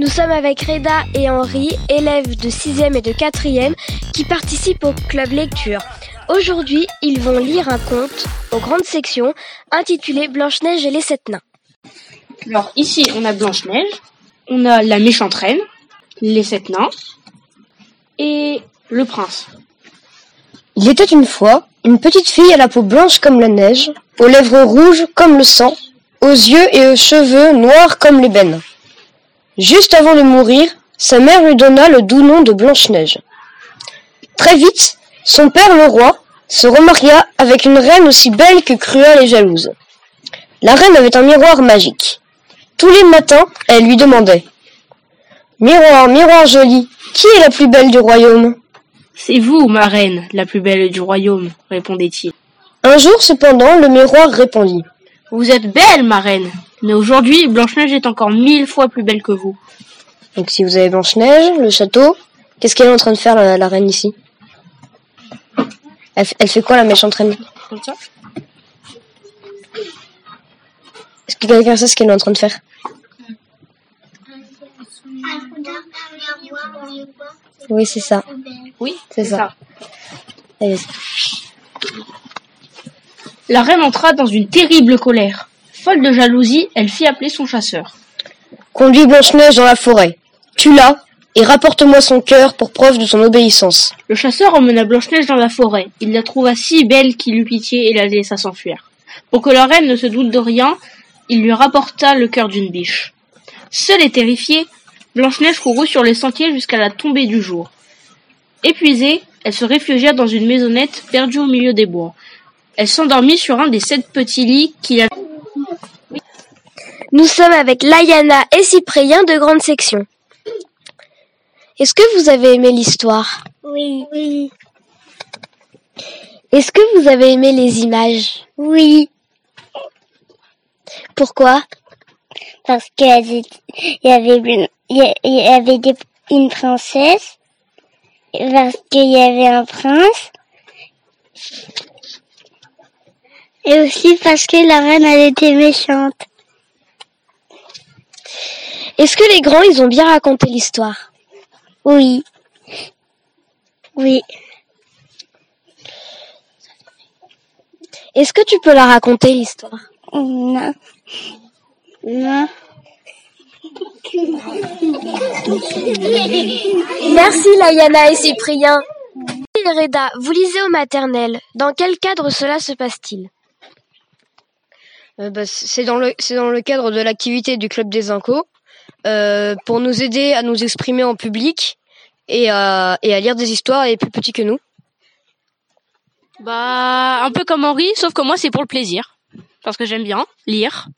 Nous sommes avec Reda et Henri, élèves de 6e et de 4e, qui participent au club lecture. Aujourd'hui, ils vont lire un conte aux grandes sections intitulé Blanche-Neige et les sept nains. Alors ici, on a Blanche-Neige, on a la méchante reine, les sept nains et le prince. Il était une fois une petite fille à la peau blanche comme la neige, aux lèvres rouges comme le sang, aux yeux et aux cheveux noirs comme l'ébène. Juste avant de mourir, sa mère lui donna le doux nom de Blanche-Neige. Très vite, son père le roi se remaria avec une reine aussi belle que cruelle et jalouse. La reine avait un miroir magique. Tous les matins, elle lui demandait Miroir, miroir joli, qui est la plus belle du royaume? C'est vous, ma reine, la plus belle du royaume, répondait-il. Un jour cependant, le miroir répondit Vous êtes belle, ma reine, mais aujourd'hui, Blanche-Neige est encore mille fois plus belle que vous. Donc si vous avez Blanche-Neige, le château, qu'est-ce qu'elle est en train de faire la, la reine ici? Elle, elle fait quoi la méchante reine? Comme ça Est-ce que quelqu'un sait ce qu'elle est en train de faire? Oui, c'est ça. Oui, C'est ça. Allez, La reine entra dans une terrible colère. Folle de jalousie, elle fit appeler son chasseur. Conduis Blanche-Neige dans la forêt. Tue-la et rapporte-moi son cœur pour preuve de son obéissance. Le chasseur emmena Blanche-Neige dans la forêt. Il la trouva si belle qu'il eut pitié et la laissa s'enfuir. Pour que la reine ne se doute de rien, il lui rapporta le cœur d'une biche. Seule et terrifiée, Blanche-Neige courut sur les sentiers jusqu'à la tombée du jour. Épuisée, elle se réfugia dans une maisonnette perdue au milieu des bois. Elle s'endormit sur un des sept petits lits qu'il avait. Nous sommes avec Layana et Cyprien de grande section. Est-ce que vous avez aimé l'histoire? Oui. Oui. Est-ce que vous avez aimé les images? Oui. Pourquoi? Parce qu'il y avait, il y des- une princesse. Parce qu'il y avait un prince. Et aussi parce que la reine, elle était méchante. Est-ce que les grands, ils ont bien raconté l'histoire? Oui. Oui. Est-ce que tu peux la raconter l'histoire? Non. Non. Merci Layana et Cyprien. Reda, vous lisez au maternel. Dans quel cadre cela se passe-t-il? Euh, bah, c'est dans le c'est dans le cadre de l'activité du club des incos pour nous aider à nous exprimer en public et à et à lire des histoires et plus petits que nous. Bah, un peu comme Henri, sauf que moi c'est pour le plaisir. Parce que j'aime bien lire